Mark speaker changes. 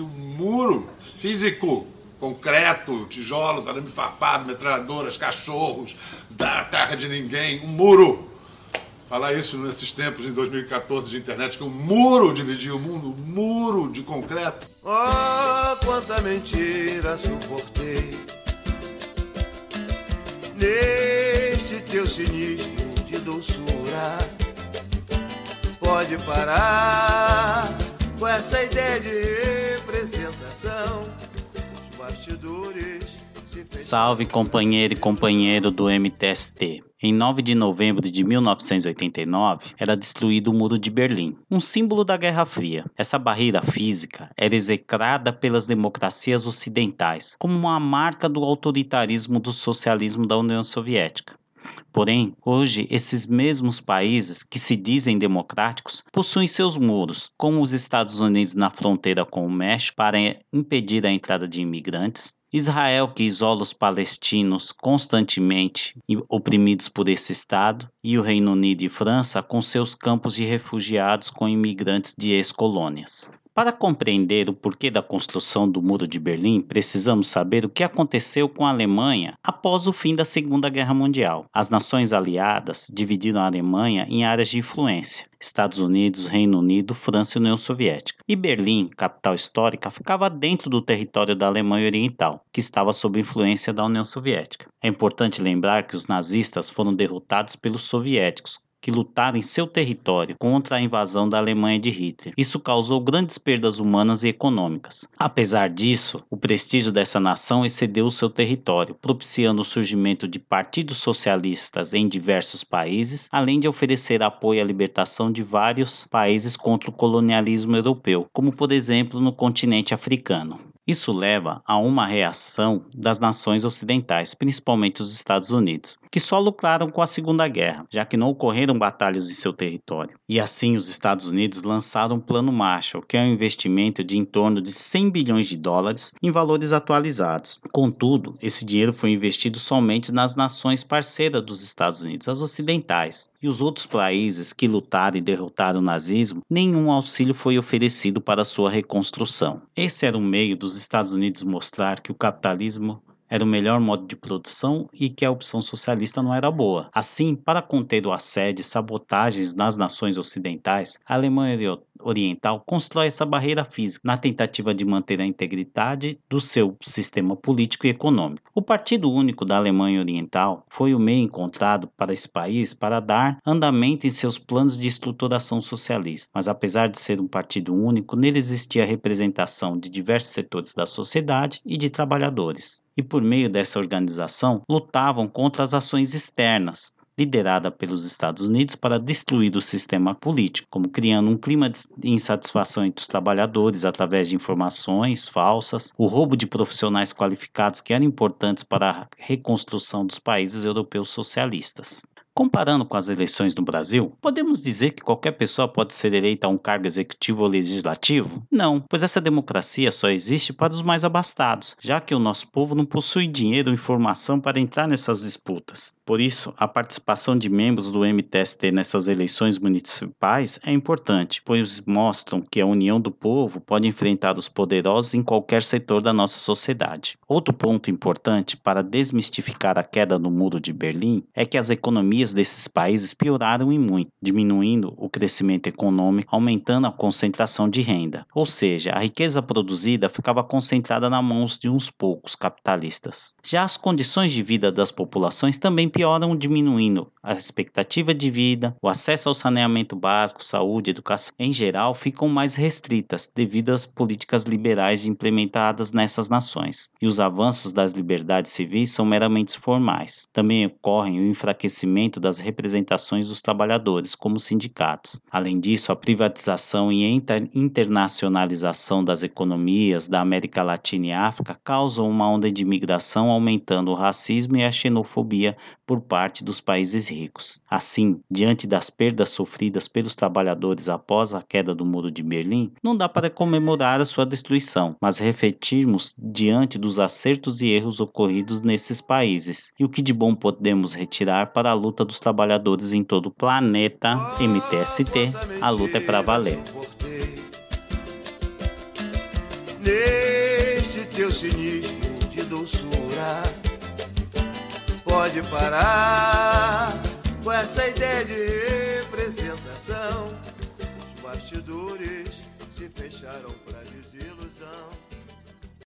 Speaker 1: Um muro físico, concreto, tijolos, arame farpado, metralhadoras, cachorros, da terra de ninguém, um muro. Falar isso nesses tempos, em 2014, de internet, que um muro dividia o mundo, um muro de concreto.
Speaker 2: Oh, quanta mentira suportei neste teu cinismo de doçura. Pode parar com essa ideia de representação. Os bastidores.
Speaker 3: Salve companheiro e companheiro do MTST. Em 9 de novembro de 1989, era destruído o Muro de Berlim, um símbolo da Guerra Fria. Essa barreira física era execrada pelas democracias ocidentais como uma marca do autoritarismo do socialismo da União Soviética. Porém, hoje, esses mesmos países que se dizem democráticos possuem seus muros, como os Estados Unidos na fronteira com o México para impedir a entrada de imigrantes, Israel, que isola os palestinos constantemente oprimidos por esse Estado, e o Reino Unido e França, com seus campos de refugiados com imigrantes de ex-colônias. Para compreender o porquê da construção do Muro de Berlim, precisamos saber o que aconteceu com a Alemanha após o fim da Segunda Guerra Mundial. As nações aliadas dividiram a Alemanha em áreas de influência. Estados Unidos, Reino Unido, França e União Soviética. E Berlim, capital histórica, ficava dentro do território da Alemanha Oriental, que estava sob influência da União Soviética. É importante lembrar que os nazistas foram derrotados pelos soviéticos, que lutaram em seu território contra a invasão da Alemanha de Hitler. Isso causou grandes perdas humanas e econômicas. Apesar disso, o prestígio dessa nação excedeu o seu território, propiciando o surgimento de partidos socialistas em diversos países, além de oferecer apoio à libertação de vários países contra o colonialismo europeu, como por exemplo no continente africano. Isso leva a uma reação das nações ocidentais, principalmente os Estados Unidos, que só lucraram com a Segunda Guerra, já que não ocorreram batalhas em seu território. E assim, os Estados Unidos lançaram o Plano Marshall, que é um investimento de em torno de 100 bilhões de dólares em valores atualizados. Contudo, esse dinheiro foi investido somente nas nações parceiras dos Estados Unidos, as ocidentais. E os outros países que lutaram e derrotaram o nazismo, nenhum auxílio foi oferecido para sua reconstrução. Esse era um meio dos Estados Unidos mostrar que o capitalismo era o melhor modo de produção e que a opção socialista não era boa. Assim, para conter o assédio e sabotagens nas nações ocidentais, a Alemanha Oriental constrói essa barreira física na tentativa de manter a integridade do seu sistema político e econômico. O Partido Único da Alemanha Oriental foi o meio encontrado para esse país para dar andamento em seus planos de estruturação socialista. Mas apesar de ser um partido único, nele existia representação de diversos setores da sociedade e de trabalhadores e, por meio dessa organização, lutavam contra as ações externas, liderada pelos Estados Unidos para destruir o sistema político, como criando um clima de insatisfação entre os trabalhadores através de informações falsas, o roubo de profissionais qualificados que eram importantes para a reconstrução dos países europeus socialistas. Comparando com as eleições no Brasil, podemos dizer que qualquer pessoa pode ser eleita a um cargo executivo ou legislativo? Não, pois essa democracia só existe para os mais abastados, já que o nosso povo não possui dinheiro ou informação para entrar nessas disputas. Por isso, a participação de membros do MTST nessas eleições municipais é importante, pois mostram que a união do povo pode enfrentar os poderosos em qualquer setor da nossa sociedade. Outro ponto importante para desmistificar a queda do Muro de Berlim é que as economias economias desses países pioraram em muito, diminuindo o crescimento econômico, aumentando a concentração de renda. Ou seja, a riqueza produzida ficava concentrada nas mãos de uns poucos capitalistas. Já as condições de vida das populações também pioram, diminuindo a expectativa de vida, o acesso ao saneamento básico, saúde, educação, em geral, ficam mais restritas devido às políticas liberais implementadas nessas nações. E os avanços das liberdades civis são meramente formais. Também ocorre o enfraquecimento das representações dos trabalhadores como sindicatos. Além disso, a privatização e internacionalização das economias da América Latina e África causam uma onda de imigração, aumentando o racismo e a xenofobia por parte dos países ricos. Assim, diante das perdas sofridas pelos trabalhadores após a queda do Muro de Berlim, não dá para comemorar a sua destruição, mas refletirmos diante dos acertos e erros ocorridos nesses países e o que de bom podemos retirar para a luta dos trabalhadores em todo o planeta MTST, a luta é para valer.
Speaker 2: neste teu cinismo de doçura. Pode parar com essa ideia de representação. Os bastidores se fecharam pra desilusão.